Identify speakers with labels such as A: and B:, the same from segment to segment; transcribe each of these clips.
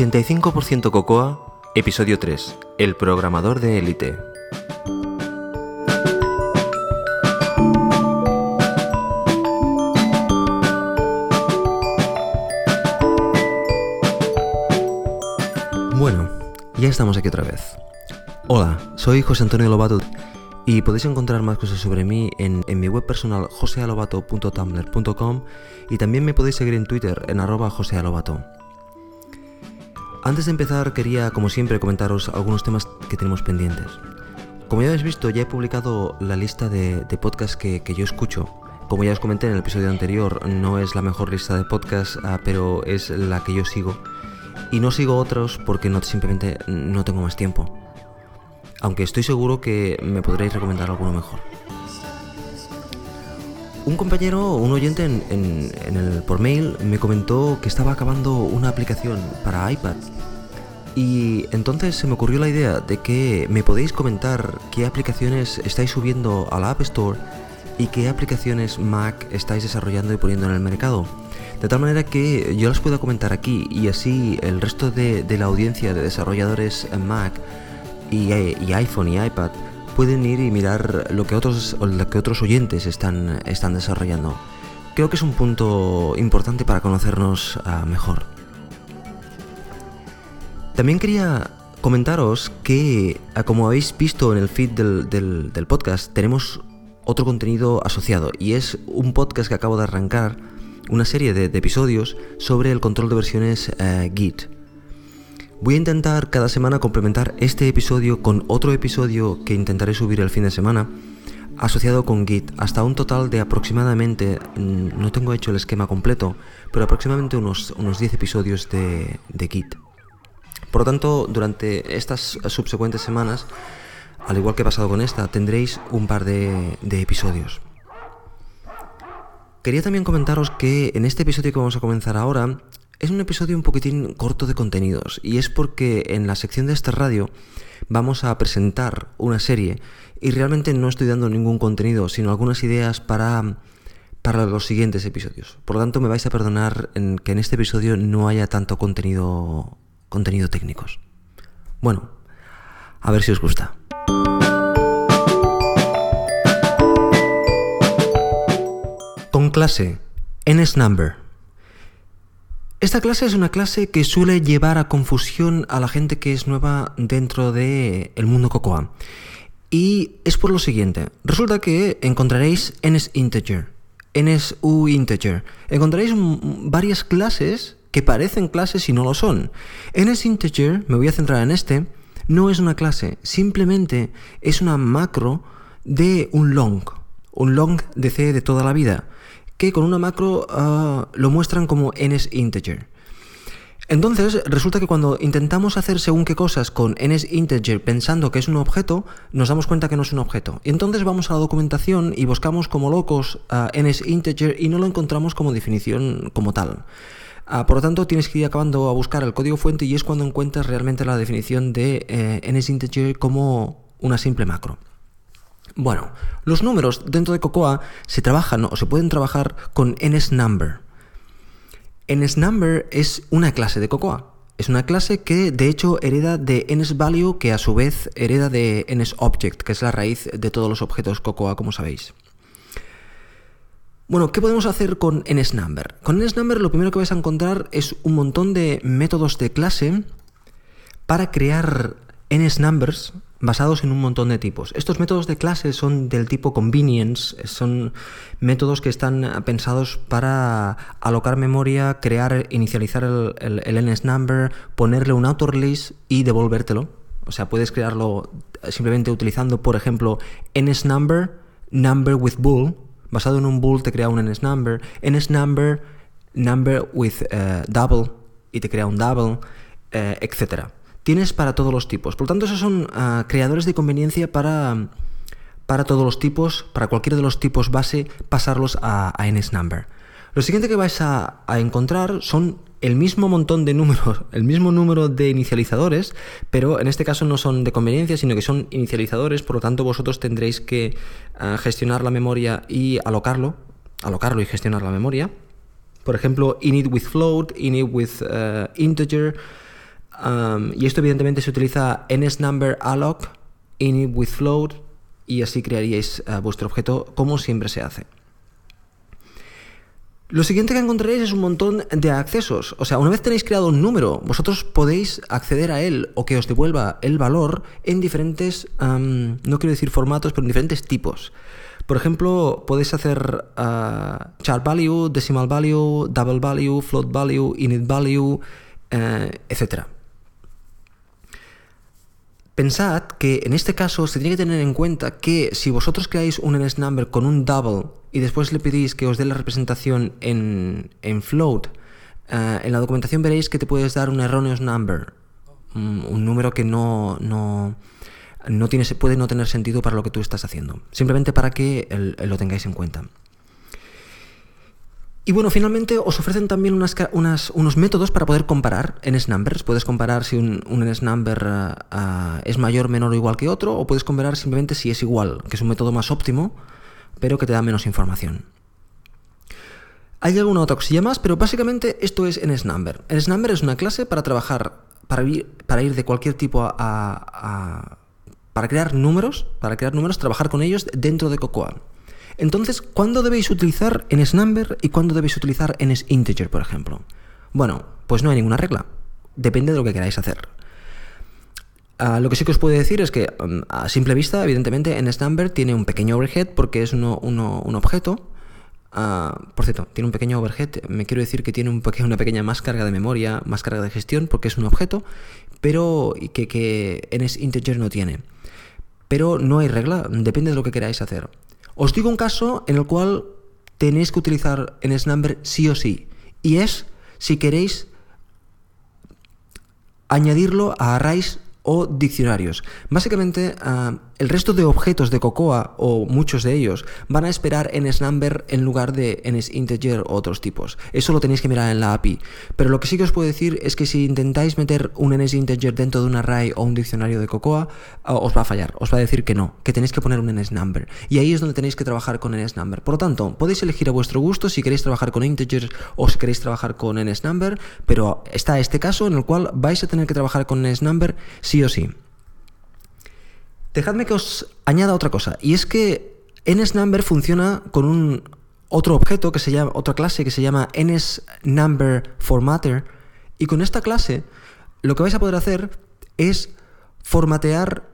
A: 85% Cocoa, episodio 3, El programador de élite. Bueno, ya estamos aquí otra vez. Hola, soy José Antonio Lobato y podéis encontrar más cosas sobre mí en, mi web personal josealobato.tumblr.com y también me podéis seguir en Twitter en arroba josealobato. Antes de empezar quería, como siempre, comentaros algunos temas que tenemos pendientes. Como ya habéis visto, ya he publicado la lista de, podcasts que, yo escucho. Como ya os comenté en el episodio anterior, no es la mejor lista de podcasts, ah, pero es la que yo sigo. Y no sigo otros porque no, simplemente no tengo más tiempo. Aunque estoy seguro que me podréis recomendar alguno mejor. Un compañero, un oyente en, el, por mail me comentó que estaba acabando una aplicación para iPad. Y entonces se me ocurrió la idea de que me podéis comentar qué aplicaciones estáis subiendo a la App Store y qué aplicaciones Mac estáis desarrollando y poniendo en el mercado. De tal manera que yo las pueda comentar aquí y así el resto de, la audiencia de desarrolladores en Mac y iPhone y iPad pueden ir y mirar lo que otros, que otros oyentes están, están desarrollando. Creo que es un punto importante para conocernos ah, mejor. También quería comentaros que, ah, como habéis visto en el feed del, podcast, tenemos otro contenido asociado y es un podcast que acabo de arrancar, una serie de, episodios sobre el control de versiones eh, Git. Voy a intentar cada semana complementar este episodio con otro episodio que intentaré subir el fin de semana asociado con Git hasta un total de aproximadamente, mm, no tengo hecho el esquema completo, pero aproximadamente unos, unos 10 episodios de, Git. Por lo tanto, durante estas subsecuentes semanas, al igual que he pasado con esta, tendréis un par de, de episodios. Quería también comentaros que en este episodio que vamos a comenzar ahora es un episodio un poquitín corto de contenidos y es porque en la sección de esta radio vamos a presentar una serie y realmente no estoy dando ningún contenido, sino algunas ideas para, para los siguientes episodios. Por lo tanto, me vais a perdonar en que en este episodio no haya tanto contenido, contenido técnicos. Bueno, a ver si os gusta. Con clase, NSNumber. Esta clase es una clase que suele llevar a confusión a la gente que es nueva dentro del el mundo Cocoa. Y es por lo siguiente. Resulta que encontraréis NSInteger, NSUinteger. Encontraréis varias clases que parecen clases y no lo son. NSInteger, me voy a centrar en este, no es una clase, simplemente es una macro de un long, un long de C de toda la vida que con una macro ah, lo muestran como NSInteger. Entonces, resulta que cuando intentamos hacer según qué cosas con NSInteger pensando que es un objeto, nos damos cuenta que no es un objeto. Y entonces vamos a la documentación y buscamos como locos a NSInteger y no lo encontramos como definición como tal. Ah, por lo tanto, tienes que ir acabando a buscar el código fuente y es cuando encuentras realmente la definición de eh, NSInteger como una simple macro. Bueno, los números dentro de Cocoa se trabajan o se pueden trabajar con NSNumber. NSNumber es una clase de Cocoa. Es una clase que de hecho hereda de NSValue que a su vez hereda de NSObject, que es la raíz de todos los objetos Cocoa, como sabéis. Bueno, ¿qué podemos hacer con NSNumber? Con NSNumber lo primero que vais a encontrar es un montón de métodos de clase para crear NSNumbers basados en un montón de tipos. Estos métodos de clase son del tipo convenience, son métodos que están pensados para alocar memoria, crear, inicializar el, el, NSNumber, ponerle un release y devolvértelo. O sea, puedes crearlo simplemente utilizando, por ejemplo, NSNumber, number with bool. Basado en un bool te crea un NSNumber. NSNumber, number with eh, double y te crea un double, eh, etcétera tienes para todos los tipos. Por lo tanto, esos son ah, creadores de conveniencia para, para todos los tipos, para cualquiera de los tipos base, pasarlos a, NSNumber. Lo siguiente que vais a, encontrar son el mismo montón de números, el mismo número de inicializadores, pero en este caso no son de conveniencia, sino que son inicializadores, por lo tanto vosotros tendréis que ah, gestionar la memoria y alocarlo, alocarlo y gestionar la memoria. Por ejemplo, init with float, init with ah, integer, Y esto evidentemente se utiliza nsNumber alloc init with float y así crearíais uh, vuestro objeto como siempre se hace. Lo siguiente que encontraréis es un montón de accesos. O sea, una vez tenéis creado un número, vosotros podéis acceder a él o que os devuelva el valor en diferentes, no quiero decir formatos, pero en diferentes tipos. Por ejemplo, podéis hacer uh, chart value, decimal value, double value, float value, init value, uh, etc. Pensad que en este caso se tiene que tener en cuenta que si vosotros creáis un NSNumber con un double y después le pedís que os dé la representación en, float, uh, en la documentación veréis que te puedes dar un erroneous number, un, un número que no, no, no tiene, puede no tener sentido para lo que tú estás haciendo. Simplemente para que lo tengáis en cuenta. Y bueno, finalmente os ofrecen también unos métodos para poder comparar en. Puedes comparar si un, un NSNumber uh, es mayor, menor o igual que otro, o puedes comparar simplemente si es igual, que es un método más óptimo, pero que te da menos información. Hay alguna otra cosilla más, pero básicamente esto es NSNumber. NSNumber es una clase para trabajar, para ir, para ir de cualquier tipo a para crear números, para crear números, trabajar con ellos dentro de Cocoa. Entonces, ¿cuándo debéis utilizar NSNumber y cuándo debéis utilizar NSInteger, por ejemplo? Bueno, pues no hay ninguna regla. Depende de lo que queráis hacer. Ah, lo que sí que os puedo decir es que, mm, a simple vista, evidentemente, NSNumber tiene un pequeño overhead porque es un objeto. Ah, por cierto, tiene un pequeño overhead. Me quiero decir que tiene un una pequeña más carga de memoria, más carga de gestión, porque es un objeto, pero que, que NSInteger no tiene pero no hay regla, depende de lo que queráis hacer. Os digo un caso en el cual tenéis que utilizar NSNumber sí o sí, y es si queréis añadirlo a arrays o diccionarios. Básicamente, ah, el resto de objetos de Cocoa, o muchos de ellos, van a esperar NSNumber en lugar de NSInteger o otros tipos. Eso lo tenéis que mirar en la API. Pero lo que sí que os puedo decir es que si intentáis meter un NSInteger dentro de un array o un diccionario de Cocoa, ah, os va a fallar. Os va a decir que no, que tenéis que poner un NSNumber. Y ahí es donde tenéis que trabajar con NSNumber. Por lo tanto, podéis elegir a vuestro gusto si queréis trabajar con integers o si queréis trabajar con NSNumber, pero está este caso en el cual vais a tener que trabajar con NSNumber sí o sí. Dejadme que os añada otra cosa, y es que NSNumber funciona con un otro objeto que se llama, otra clase que se llama NSNumberFormatter, y con esta clase lo que vais a poder hacer es formatear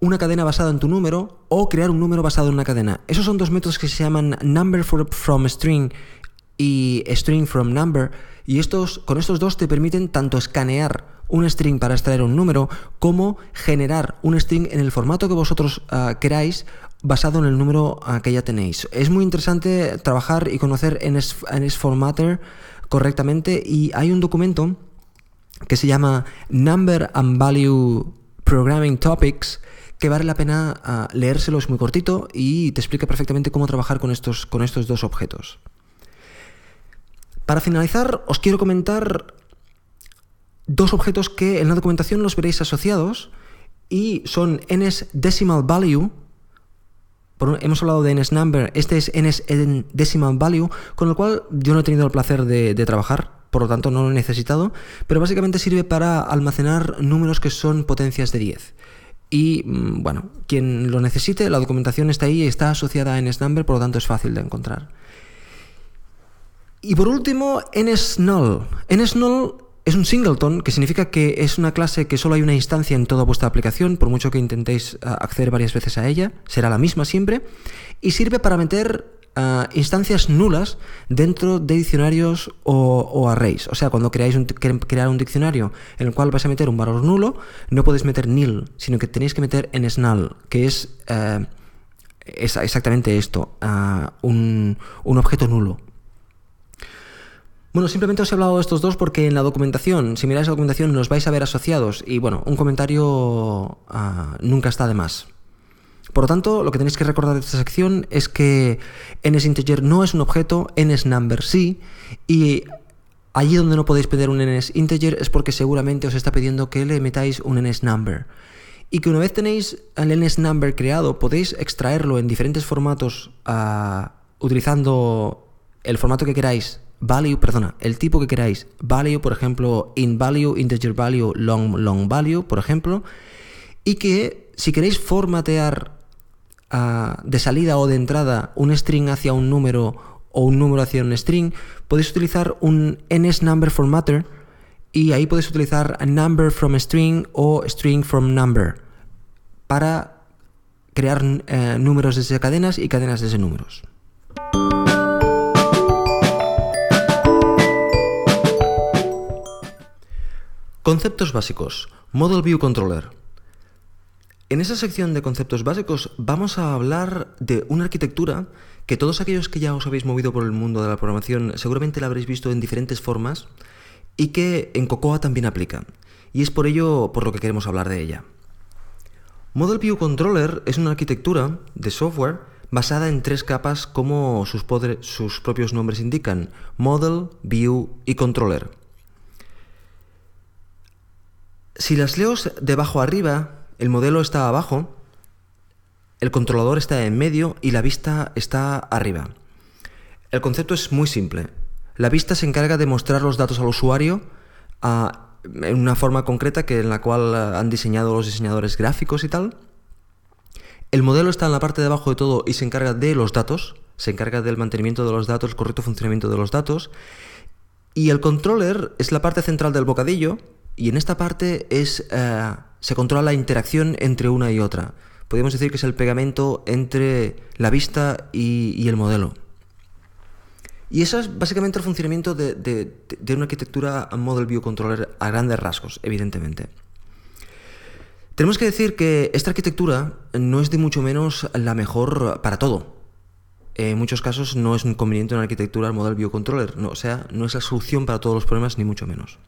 A: una cadena basada en tu número o crear un número basado en una cadena. Esos son dos métodos que se llaman number from string y string from number, y estos, con estos dos te permiten tanto escanear un string para extraer un número, como generar un string en el formato que vosotros ah, queráis basado en el número ah, que ya tenéis. Es muy interesante trabajar y conocer en NSFormatter correctamente y hay un documento que se llama Number and Value Programming Topics que vale la pena ah, leérselo, es muy cortito y te explica perfectamente cómo trabajar con estos, con estos dos objetos. Para finalizar, os quiero comentar dos objetos que en la documentación los veréis asociados y son ns decimal value. hemos hablado de ns number, este es ns decimal value, con el cual yo no he tenido el placer de, trabajar, por lo tanto no lo he necesitado, pero básicamente sirve para almacenar números que son potencias de 10. Y mm, bueno, quien lo necesite, la documentación está ahí, está asociada a nsnumber, por lo tanto es fácil de encontrar. Y por último, nsnull. nsnull es un singleton, que significa que es una clase que solo hay una instancia en toda vuestra aplicación, por mucho que intentéis ah, acceder varias veces a ella, será la misma siempre, y sirve para meter ah, instancias nulas dentro de diccionarios o, arrays. O sea, cuando creáis un, crear un diccionario en el cual vais a meter un valor nulo, no podéis meter nil, sino que tenéis que meter en null, que es, eh, exactamente esto, ah, un, un objeto nulo. Bueno, simplemente os he hablado de estos dos porque en la documentación, si miráis la documentación, nos vais a ver asociados y bueno, un comentario ah, nunca está de más. Por lo tanto, lo que tenéis que recordar de esta sección es que NSInteger no es un objeto, NSNumber sí, y allí donde no podéis pedir un NSInteger es porque seguramente os está pidiendo que le metáis un NSNumber. Y que una vez tenéis el NSNumber creado, podéis extraerlo en diferentes formatos ah, utilizando el formato que queráis value, perdona, el tipo que queráis, value, por ejemplo, in value, integer value, long, long value, por ejemplo, y que si queréis formatear uh, de salida o de entrada un string hacia un número o un número hacia un string, podéis utilizar un NSNumber formatter y ahí podéis utilizar number from string o string from number para crear eh, números desde cadenas y cadenas desde números. Conceptos básicos. Model View Controller. En esa sección de conceptos básicos vamos a hablar de una arquitectura que todos aquellos que ya os habéis movido por el mundo de la programación seguramente la habréis visto en diferentes formas y que en Cocoa también aplica. Y es por ello por lo que queremos hablar de ella. Model View Controller es una arquitectura de software basada en tres capas como sus, sus propios nombres indican, Model, View y Controller. Si las leo de abajo arriba, el modelo está abajo, el controlador está en medio y la vista está arriba. El concepto es muy simple. La vista se encarga de mostrar los datos al usuario ah, en una forma concreta que en la cual han diseñado los diseñadores gráficos y tal. El modelo está en la parte de abajo de todo y se encarga de los datos, se encarga del mantenimiento de los datos, el correcto funcionamiento de los datos. Y el controller es la parte central del bocadillo y en esta parte es, eh, se controla la interacción entre una y otra. Podríamos decir que es el pegamento entre la vista y, el modelo. Y eso es básicamente el funcionamiento de, una arquitectura Model View Controller a grandes rasgos, evidentemente. Tenemos que decir que esta arquitectura no es de mucho menos la mejor para todo. En muchos casos no es conveniente una arquitectura Model View Controller, no, o sea, no es la solución para todos los problemas, ni mucho menos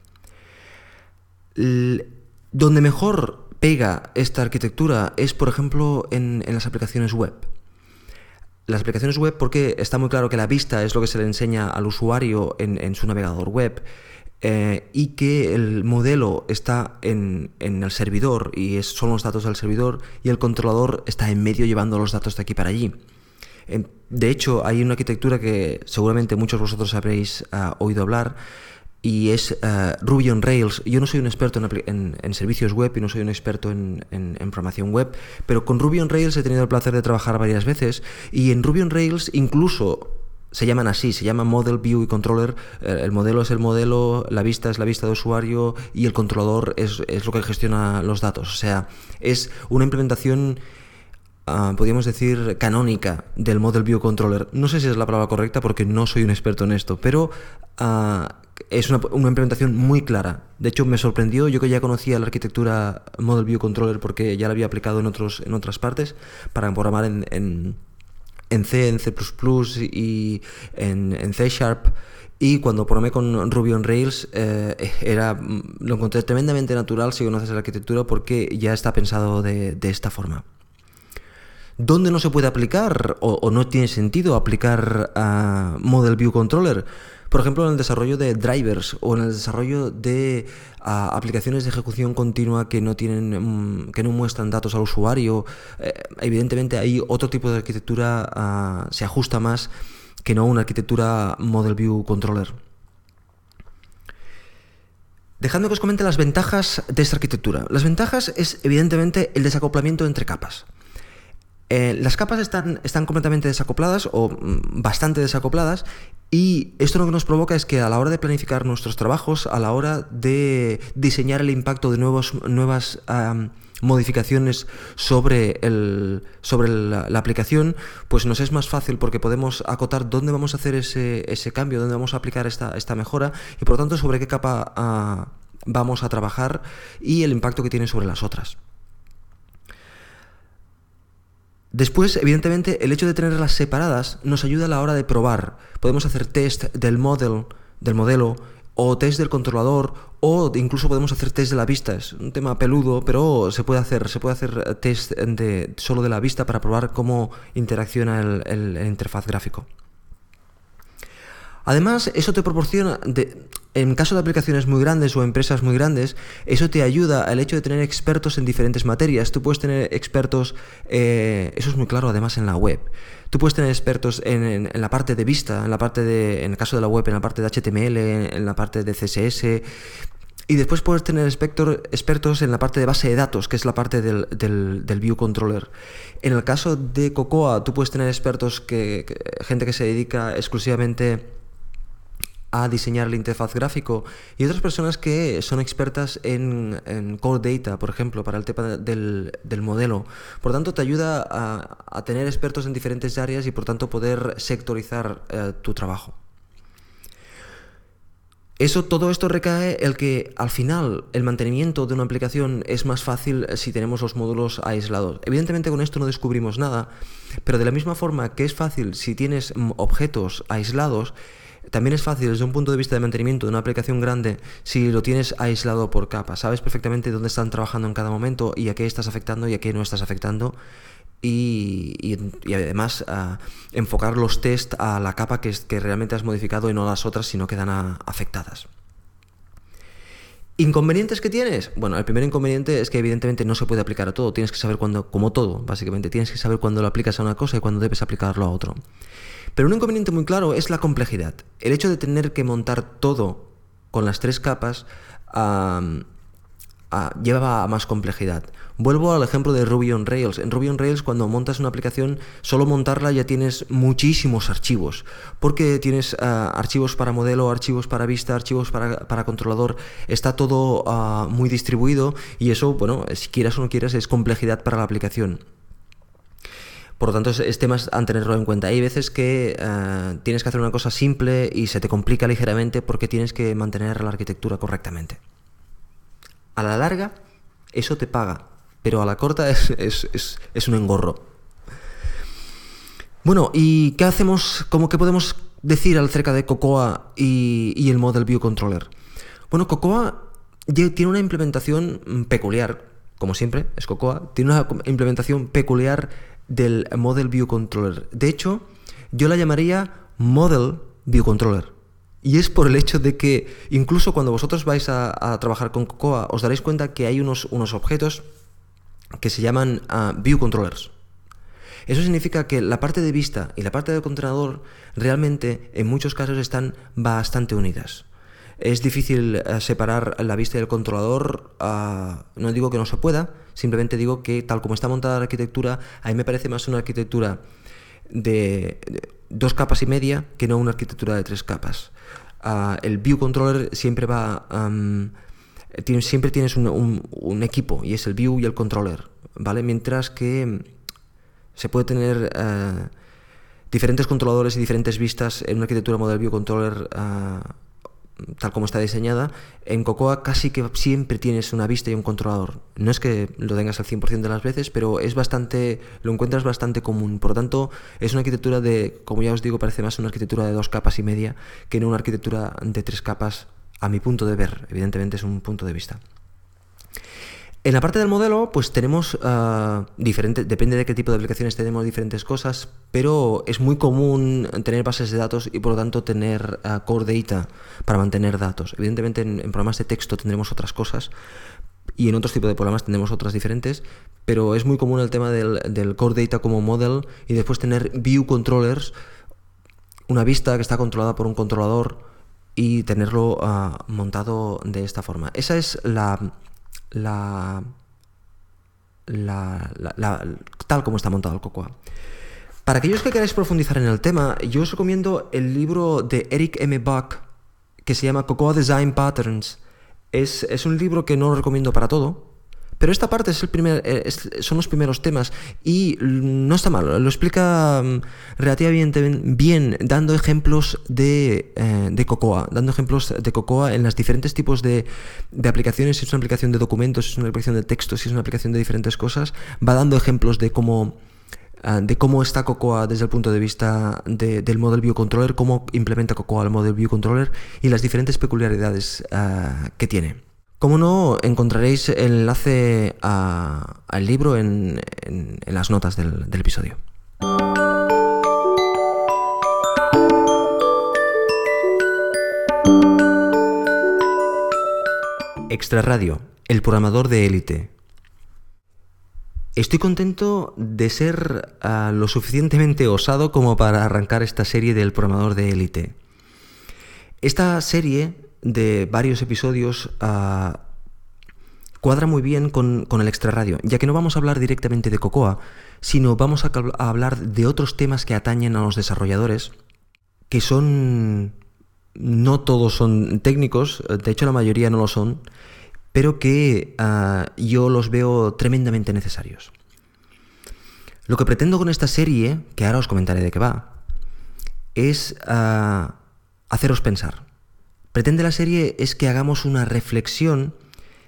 A: donde mejor pega esta arquitectura es, por ejemplo, en, las aplicaciones web. Las aplicaciones web, porque está muy claro que la vista es lo que se le enseña al usuario en, su navegador web, eh, y que el modelo está en, el servidor y son los datos del servidor y el controlador está en medio llevando los datos de aquí para allí. De hecho, hay una arquitectura que seguramente muchos de vosotros habréis ah, oído hablar, y es eh, Ruby on Rails. Yo no soy un experto en, servicios web y no soy un experto en, programación web, pero con Ruby on Rails he tenido el placer de trabajar varias veces y en Ruby on Rails incluso se llaman así, se llama Model, View y Controller. Eh, el modelo es el modelo, la vista es la vista de usuario y el controlador es, lo que gestiona los datos. O sea, es una implementación Uh, podríamos decir, canónica del Model View Controller. No sé si es la palabra correcta porque no soy un experto en esto, pero uh, es una, implementación muy clara. De hecho, me sorprendió, yo que ya conocía la arquitectura Model View Controller porque ya la había aplicado en, otros, en otras partes para programar en, en, C, en C ⁇ y en, C Sharp. Y cuando programé con Ruby on Rails, eh, era, lo encontré tremendamente natural si conoces la arquitectura porque ya está pensado de, de esta forma. ¿Dónde no se puede aplicar o, o no tiene sentido aplicar a Model View Controller? Por ejemplo, en el desarrollo de drivers o en el desarrollo de ah, aplicaciones de ejecución continua que no tienen, mm, que no muestran datos al usuario. Eh, evidentemente, ahí otro tipo de arquitectura ah, se ajusta más que no una arquitectura Model View Controller. Dejando que os comente las ventajas de esta arquitectura. Las ventajas es evidentemente el desacoplamiento entre capas. Eh, las capas están, completamente desacopladas o mm, bastante desacopladas y esto lo que nos provoca es que a la hora de planificar nuestros trabajos, a la hora de diseñar el impacto de nuevas modificaciones sobre, el, sobre la, aplicación, pues nos es más fácil porque podemos acotar dónde vamos a hacer ese, ese cambio, dónde vamos a aplicar esta, esta mejora y por lo tanto sobre qué capa ah, vamos a trabajar y el impacto que tiene sobre las otras. Después, evidentemente, el hecho de tenerlas separadas nos ayuda a la hora de probar. Podemos hacer test del model, del modelo, o test del controlador, o incluso podemos hacer test de la vista. Es un tema peludo, pero se puede hacer. Se puede hacer test de, solo de la vista para probar cómo interacciona el, interfaz gráfico. Además, eso te proporciona, en caso de aplicaciones muy grandes o empresas muy grandes, eso te ayuda al hecho de tener expertos en diferentes materias. Tú puedes tener expertos, eh, eso es muy claro además en la web. Tú puedes tener expertos en, la parte de vista, en la parte de, en el caso de la web, en la parte de HTML, en la parte de CSS, y después puedes tener expertos en la parte de base de datos, que es la parte del, del, View Controller. En el caso de Cocoa, tú puedes tener expertos, que, gente que se dedica exclusivamente a diseñar el interfaz gráfico y otras personas que son expertas en, en Core Data, por ejemplo, para el tema del, del modelo. Por tanto, te ayuda a, tener expertos en diferentes áreas y por tanto poder sectorizar eh, tu trabajo. Eso, todo esto recae el que al final el mantenimiento de una aplicación es más fácil si tenemos los módulos aislados. Evidentemente con esto no descubrimos nada, pero de la misma forma que es fácil si tienes objetos aislados, también es fácil desde un punto de vista de mantenimiento de una aplicación grande si lo tienes aislado por capas. Sabes perfectamente dónde están trabajando en cada momento y a qué estás afectando y a qué no estás afectando y, además ah, enfocar los test a la capa que, que, realmente has modificado y no a las otras si no quedan afectadas. ¿Inconvenientes que tienes? Bueno, el primer inconveniente es que evidentemente no se puede aplicar a todo. Tienes que saber cuándo, como todo, básicamente, tienes que saber cuándo lo aplicas a una cosa y cuándo debes aplicarlo a otro. Pero un inconveniente muy claro es la complejidad. El hecho de tener que montar todo con las tres capas lleva a más complejidad. Vuelvo al ejemplo de Ruby on Rails. En Ruby on Rails, cuando montas una aplicación, solo montarla ya tienes muchísimos archivos, porque tienes ah, archivos para modelo, archivos para vista, archivos para, controlador, está todo ah, muy distribuido y eso, bueno, si quieras o no quieras, es complejidad para la aplicación. Por lo tanto, es, tema a tenerlo en cuenta. Hay veces que ah, tienes que hacer una cosa simple y se te complica ligeramente porque tienes que mantener la arquitectura correctamente. A la larga, eso te paga, pero a la corta es, un engorro. Bueno, ¿y qué hacemos? ¿Cómo que podemos decir acerca de Cocoa y, el Model View Controller? Bueno, Cocoa tiene una implementación peculiar, como siempre, es Cocoa, tiene una implementación peculiar del Model View Controller. De hecho, yo la llamaría Model View Controller. Y es por el hecho de que incluso cuando vosotros vais a, trabajar con Cocoa, os daréis cuenta que hay unos, unos objetos que se llaman ah, view controllers. Eso significa que la parte de vista y la parte del controlador realmente en muchos casos están bastante unidas. Es difícil eh, separar la vista y el controlador, ah, no digo que no se pueda, simplemente digo que tal como está montada la arquitectura, a mí me parece más una arquitectura de, dos capas y media que no una arquitectura de tres capas. Ah, el view controller siempre va... siempre tienes un, equipo y es el view y el controller, ¿vale? Mientras que se puede tener eh, diferentes controladores y diferentes vistas en una arquitectura model view controller ah, tal como está diseñada, en Cocoa casi que siempre tienes una vista y un controlador. No es que lo tengas al 100% de las veces, pero es bastante, lo encuentras bastante común. Por lo tanto, es una arquitectura de, como ya os digo, parece más una arquitectura de dos capas y media que no una arquitectura de tres capas, a mi punto de ver. Evidentemente es un punto de vista. En la parte del modelo, pues tenemos uh, diferentes, depende de qué tipo de aplicaciones tenemos diferentes cosas, pero es muy común tener bases de datos y por lo tanto tener uh, core data para mantener datos. Evidentemente en, programas de texto tendremos otras cosas y en otros tipos de programas tendremos otras diferentes, pero es muy común el tema del, core data como model y después tener view controllers, una vista que está controlada por un controlador y tenerlo uh, montado de esta forma. Esa es la la, tal como está montado el Cocoa. Para aquellos que queráis profundizar en el tema, yo os recomiendo el libro de Eric M. Buck que se llama Cocoa Design Patterns. Es, es un libro que no lo recomiendo para todo, pero esta parte es el primer, eh, son los primeros temas y no está mal, lo explica mm, relativamente bien, dando ejemplos de, eh, de, Cocoa, dando ejemplos de Cocoa en los diferentes tipos de, de, aplicaciones, si es una aplicación de documentos, si es una aplicación de texto, si es una aplicación de diferentes cosas, va dando ejemplos de cómo, ah, de cómo está Cocoa desde el punto de vista del Model View Controller, cómo implementa Cocoa el Model View Controller y las diferentes peculiaridades ah, que tiene. Como no, encontraréis el enlace al libro en, las notas del, episodio. Extra Radio, el programador de élite. Estoy contento de ser ah, lo suficientemente osado como para arrancar esta serie del programador de élite. Esta serie de varios episodios uh, cuadra muy bien con, con, el extra radio, ya que no vamos a hablar directamente de Cocoa, sino vamos a, hablar de otros temas que atañen a los desarrolladores, que son no todos son técnicos, de hecho la mayoría no lo son, pero que uh, yo los veo tremendamente necesarios. Lo que pretendo con esta serie, que ahora os comentaré de qué va, es uh, haceros pensar. Pretende la serie es que hagamos una reflexión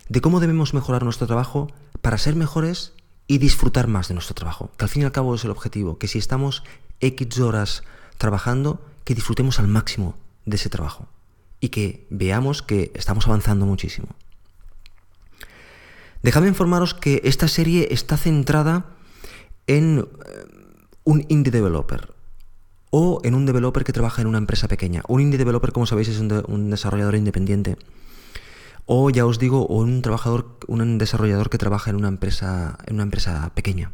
A: de cómo debemos mejorar nuestro trabajo para ser mejores y disfrutar más de nuestro trabajo, que al fin y al cabo es el objetivo, que si estamos X horas trabajando, que disfrutemos al máximo de ese trabajo y que veamos que estamos avanzando muchísimo. Déjame informaros que esta serie está centrada en eh, un indie developer o en un developer que trabaja en una empresa pequeña. Un indie developer, como sabéis, es un, de, un desarrollador independiente. O ya os digo, un trabajador, un desarrollador que trabaja en una empresa, en una empresa pequeña.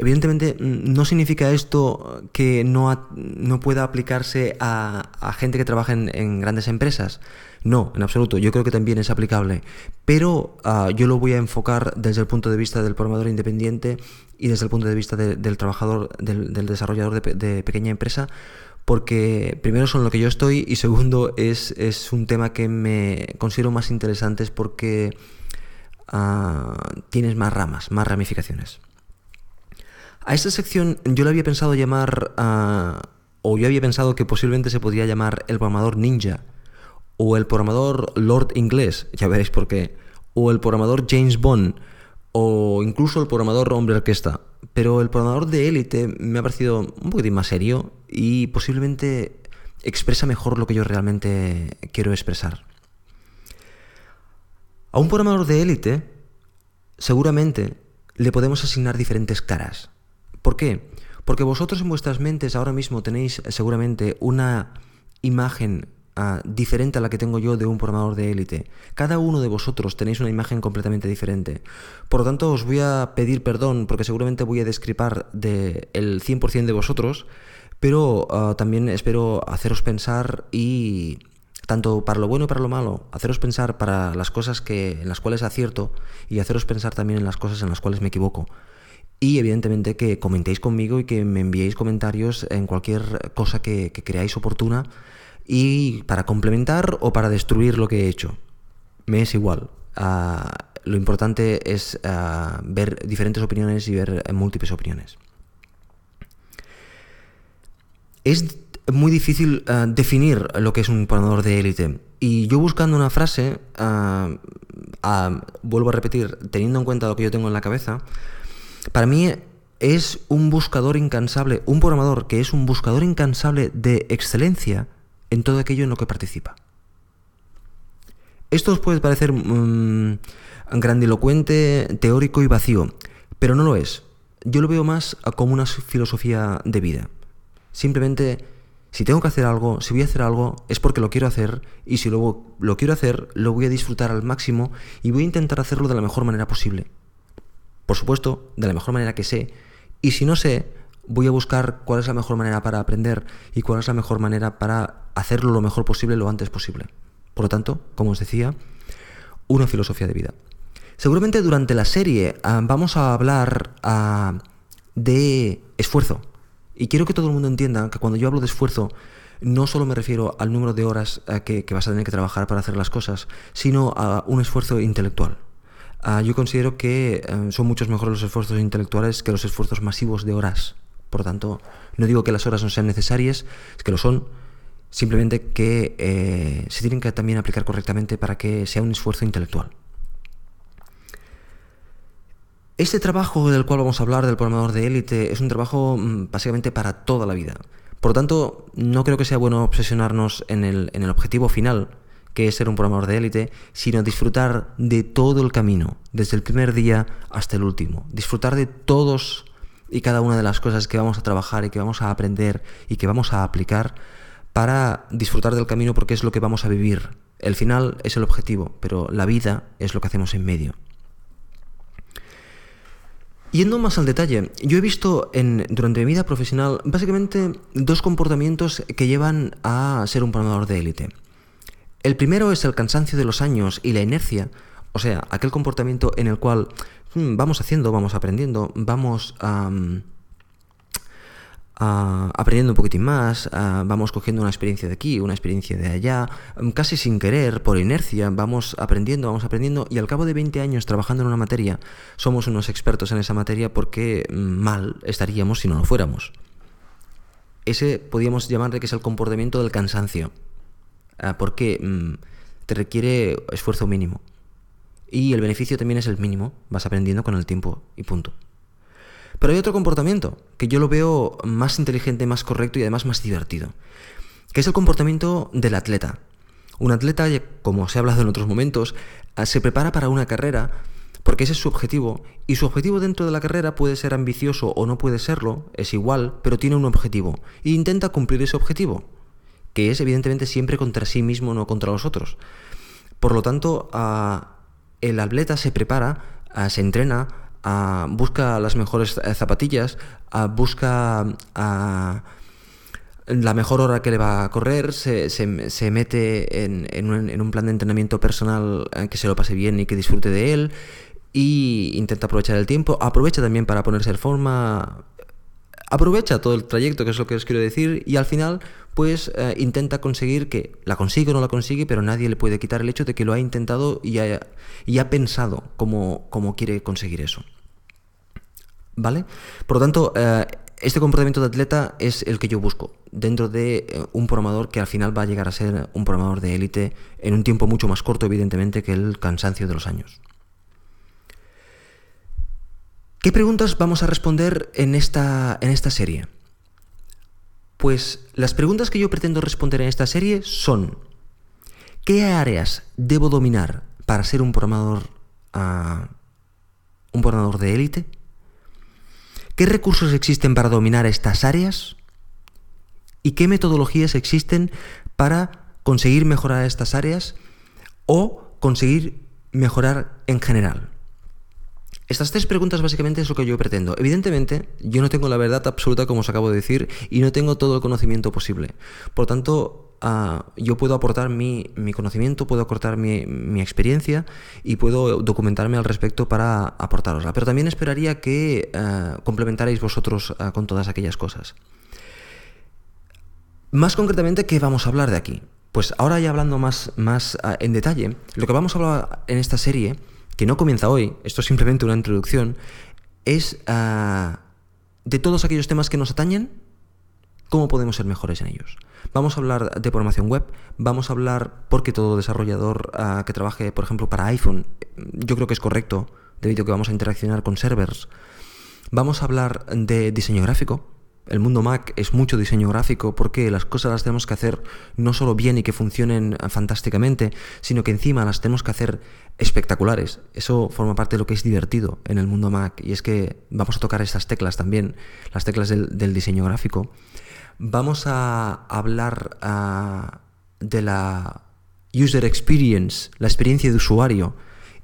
A: Evidentemente, no significa esto que no, no pueda aplicarse a, a, gente que trabaja en, grandes empresas. No, en absoluto. Yo creo que también es aplicable. Pero uh, yo lo voy a enfocar desde el punto de vista del programador independiente y desde el punto de vista de, del trabajador, del, del desarrollador de, de, pequeña empresa, porque primero son lo que yo estoy y segundo es, es un tema que me considero más interesante porque uh, tienes más ramas, más ramificaciones. A esta sección yo le había pensado llamar, uh, o yo había pensado que posiblemente se podría llamar el programador ninja, o el programador Lord Inglés, ya veréis por qué, o el programador James Bond, o incluso el programador hombre orquesta. Pero el programador de élite me ha parecido un poquitín más serio y posiblemente expresa mejor lo que yo realmente quiero expresar. A un programador de élite, seguramente le podemos asignar diferentes caras. ¿Por qué? Porque vosotros en vuestras mentes ahora mismo tenéis seguramente una imagen uh, diferente a la que tengo yo de un programador de élite. Cada uno de vosotros tenéis una imagen completamente diferente. Por lo tanto, os voy a pedir perdón porque seguramente voy a descripar del de 100% de vosotros, pero uh, también espero haceros pensar y tanto para lo bueno y para lo malo, haceros pensar para las cosas que, en las cuales acierto y haceros pensar también en las cosas en las cuales me equivoco. Y evidentemente que comentéis conmigo y que me enviéis comentarios en cualquier cosa que, creáis oportuna y para complementar o para destruir lo que he hecho. Me es igual. Uh, lo importante es uh, ver diferentes opiniones y ver múltiples opiniones. Es muy difícil uh, definir lo que es un programador de élite. Y yo buscando una frase, vuelvo a repetir, teniendo en cuenta lo que yo tengo en la cabeza, para mí es un buscador incansable, un programador que es un buscador incansable de excelencia en todo aquello en lo que participa. Esto os puede parecer mmm, grandilocuente, teórico y vacío, pero no lo es. Yo lo veo más como una filosofía de vida. Simplemente, si tengo que hacer algo, si voy a hacer algo, es porque lo quiero hacer y si lo, lo quiero hacer, lo voy a disfrutar al máximo y voy a intentar hacerlo de la mejor manera posible. Por supuesto, de la mejor manera que sé. Y si no sé, voy a buscar cuál es la mejor manera para aprender y cuál es la mejor manera para hacerlo lo mejor posible lo antes posible. Por lo tanto, como os decía, una filosofía de vida. Seguramente durante la serie uh, vamos a hablar uh, de esfuerzo. Y quiero que todo el mundo entienda que cuando yo hablo de esfuerzo, no solo me refiero al número de horas uh, que, que, vas a tener que trabajar para hacer las cosas, sino a un esfuerzo intelectual. Yo considero que son muchos mejores los esfuerzos intelectuales que los esfuerzos masivos de horas. Por tanto, no digo que las horas no sean necesarias, es que lo son, simplemente que eh, se tienen que también aplicar correctamente para que sea un esfuerzo intelectual. Este trabajo del cual vamos a hablar, del programador de élite, es un trabajo mm, básicamente para toda la vida. Por lo tanto, no creo que sea bueno obsesionarnos en el, en el objetivo final, que es ser un programador de élite, sino disfrutar de todo el camino, desde el primer día hasta el último. Disfrutar de todos y cada una de las cosas que vamos a trabajar y que vamos a aprender y que vamos a aplicar para disfrutar del camino porque es lo que vamos a vivir El final es el objetivo, pero la vida es lo que hacemos en medio. Yendo más al detalle, yo he visto en, durante mi vida profesional básicamente dos comportamientos que llevan a ser un programador de élite. El primero es el cansancio de los años y la inercia, o sea, aquel comportamiento en el cual hmm, vamos haciendo, vamos aprendiendo, vamos aprendiendo un poquitín más, vamos cogiendo una experiencia de aquí, una experiencia de allá, mm, casi sin querer, por inercia, vamos aprendiendo, vamos aprendiendo y al cabo de 20 años trabajando en una materia, somos unos expertos en esa materia porque mm, mal estaríamos si no lo fuéramos. Ese podríamos llamarle que es el comportamiento del cansancio, porque mm, te requiere esfuerzo mínimo. Y el beneficio también es el mínimo, vas aprendiendo con el tiempo y punto. Pero hay otro comportamiento que yo lo veo más inteligente, más correcto y además más divertido, que es el comportamiento del atleta. Un atleta, como se ha hablado en otros momentos, ah, se prepara para una carrera porque ese es su objetivo y su objetivo dentro de la carrera puede ser ambicioso o no puede serlo, es igual, pero tiene un objetivo e intenta cumplir ese objetivo, que es evidentemente siempre contra sí mismo, no contra los otros. Por lo tanto, el atleta se prepara, se entrena, busca las mejores zapatillas, busca la mejor hora que le va a correr, se, mete en, un, plan de entrenamiento personal eh, que se lo pase bien y que disfrute de él y intenta aprovechar el tiempo, aprovecha también para ponerse en forma, aprovecha todo el trayecto, que es lo que os quiero decir, y al final pues eh, intenta conseguir que la consigue o no la consigue, pero nadie le puede quitar el hecho de que lo ha intentado y ha, y ha pensado cómo, quiere conseguir eso. ¿Vale? Por lo tanto, eh, este comportamiento de atleta es el que yo busco dentro de eh, un programador que al final va a llegar a ser un programador de élite en un tiempo mucho más corto, evidentemente, que el cansancio de los años. ¿Qué preguntas vamos a responder en esta, en esta serie? Pues las preguntas que yo pretendo responder en esta serie son, ¿qué áreas debo dominar para ser un programador, ah, un programador de élite? ¿Qué recursos existen para dominar estas áreas? ¿Y qué metodologías existen para conseguir mejorar estas áreas o conseguir mejorar en general? Estas tres preguntas básicamente es lo que yo pretendo. Evidentemente, yo no tengo la verdad absoluta, como os acabo de decir, y no tengo todo el conocimiento posible. Por tanto, ah, yo puedo aportar mi, conocimiento, puedo aportar mi, experiencia y puedo documentarme al respecto para aportarosla. Pero también esperaría que uh, complementarais vosotros ah, con todas aquellas cosas. Más concretamente, ¿qué vamos a hablar de aquí? Pues ahora ya hablando más, más en detalle, lo que vamos a hablar en esta serie que no comienza hoy, esto es simplemente una introducción, es ah, de todos aquellos temas que nos atañen, cómo podemos ser mejores en ellos. Vamos a hablar de programación web, vamos a hablar porque todo desarrollador ah, que trabaje, por ejemplo, para iPhone, yo creo que es correcto, debido a que vamos a interaccionar con servers. Vamos a hablar de diseño gráfico, el mundo Mac es mucho diseño gráfico porque las cosas las tenemos que hacer no solo bien y que funcionen fantásticamente, sino que encima las tenemos que hacer espectaculares. Eso forma parte de lo que es divertido en el mundo Mac y es que vamos a tocar estas teclas también, las teclas del, diseño gráfico. Vamos a hablar ah, de la user experience, la experiencia de usuario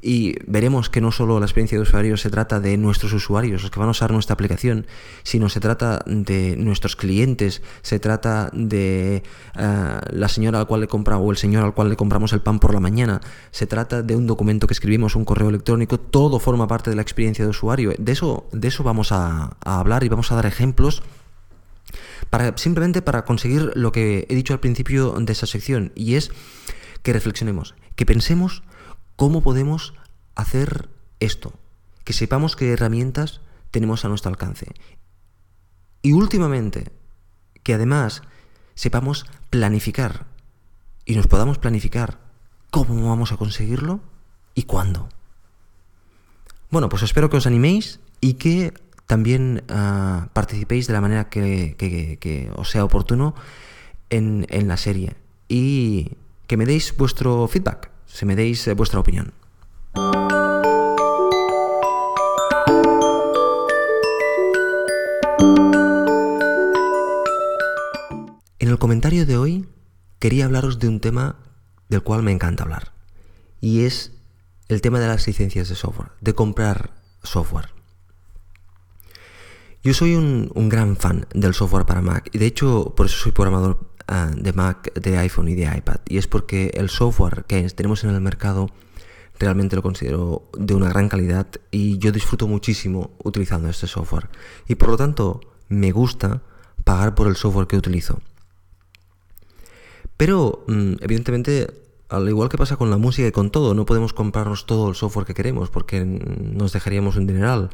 A: y veremos que no solo la experiencia de usuario se trata de nuestros usuarios, los que van a usar nuestra aplicación, sino se trata de nuestros clientes, se trata de eh, la señora al cual le compra o el señor al cual le compramos el pan por la mañana, se trata de un documento que escribimos, un correo electrónico, todo forma parte de la experiencia de usuario. De eso, de eso vamos a, a hablar y vamos a dar ejemplos para, simplemente para conseguir lo que he dicho al principio de esa sección, y es que reflexionemos, que pensemos ¿Cómo podemos hacer esto? Que sepamos qué herramientas tenemos a nuestro alcance. Y últimamente, que además sepamos planificar y nos podamos planificar cómo vamos a conseguirlo y cuándo. Bueno, pues espero que os animéis y que también ah, participéis de la manera que, os sea oportuno en, en la serie y que me deis vuestro feedback se me deis eh, vuestra opinión. En el comentario de hoy quería hablaros de un tema del cual me encanta hablar. Y es el tema de las licencias de software, de comprar software. Yo soy un, gran fan del software para Mac y de hecho por eso soy programador ah, de Mac, de iPhone y de iPad. Y es porque el software que tenemos en el mercado realmente lo considero de una gran calidad y yo disfruto muchísimo utilizando este software. Y por lo tanto me gusta pagar por el software que utilizo. Pero mm, evidentemente al igual que pasa con la música y con todo, no podemos comprarnos todo el software que queremos porque nos dejaríamos un dineral.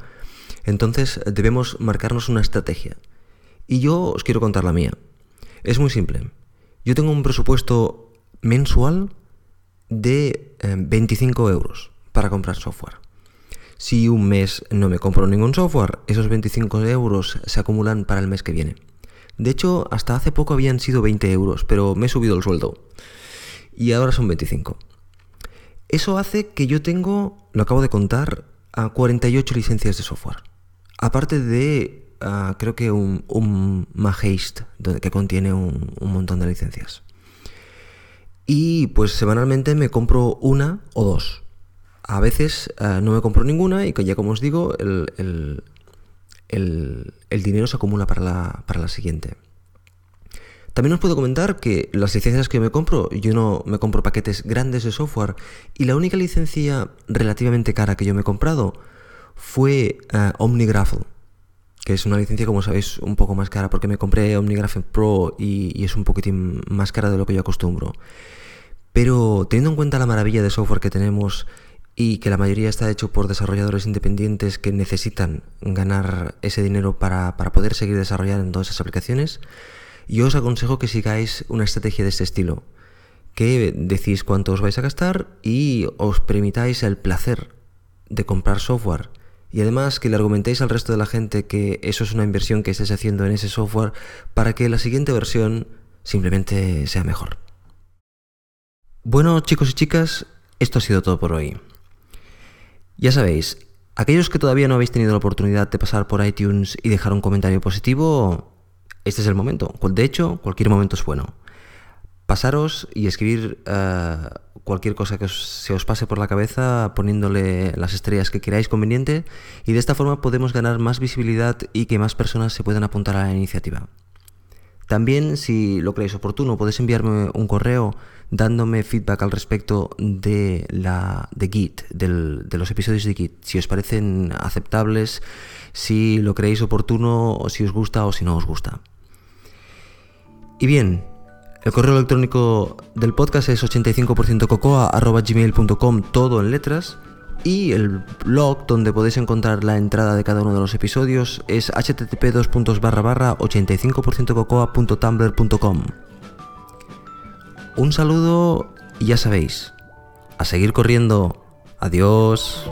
A: Entonces debemos marcarnos una estrategia. Y yo os quiero contar la mía. Es muy simple. Yo tengo un presupuesto mensual de 25 eh, euros para comprar software. Si un mes no me compro ningún software, esos 25 euros se acumulan para el mes que viene. De hecho, hasta hace poco habían sido 20 euros, pero me he subido el sueldo y ahora son 25. Eso hace que yo tengo, lo acabo de contar, a 48 licencias de software. Aparte de, ah, creo que un, un que contiene un, montón de licencias. Y pues semanalmente me compro una o dos. A veces ah, no me compro ninguna y que ya como os digo, el, el dinero se acumula para la, para la siguiente. También os puedo comentar que las licencias que me compro, yo no me compro paquetes grandes de software y la única licencia relativamente cara que yo me he comprado fue uh, OmniGraffle, que es una licencia, como sabéis, un poco más cara porque me compré OmniGraffle Pro y, es un poquitín más cara de lo que yo acostumbro. Pero teniendo en cuenta la maravilla de software que tenemos y que la mayoría está hecho por desarrolladores independientes que necesitan ganar ese dinero para, para poder seguir desarrollando esas aplicaciones, yo os aconsejo que sigáis una estrategia de este estilo, que decís cuánto os vais a gastar y os permitáis el placer de comprar software. Y además que le argumentéis al resto de la gente que eso es una inversión que estáis haciendo en ese software para que la siguiente versión simplemente sea mejor. Bueno chicos y chicas, esto ha sido todo por hoy. Ya sabéis, aquellos que todavía no habéis tenido la oportunidad de pasar por iTunes y dejar un comentario positivo, este es el momento. De hecho, cualquier momento es bueno. Pasaros y escribir eh, cualquier cosa que se os pase por la cabeza poniéndole las estrellas que queráis conveniente y de esta forma podemos ganar más visibilidad y que más personas se puedan apuntar a la iniciativa. También, si lo creéis oportuno, podéis enviarme un correo dándome feedback al respecto de la de Git, de los episodios de Git, si os parecen aceptables, si lo creéis oportuno, si os gusta o si no os gusta. Y bien, el correo electrónico del podcast es 85%cocoa.gmail.com, todo en letras. Y el blog donde podéis encontrar la entrada de cada uno de los episodios es http 85%cocoa.tumblr.com. Un saludo y ya sabéis, a seguir corriendo. Adiós.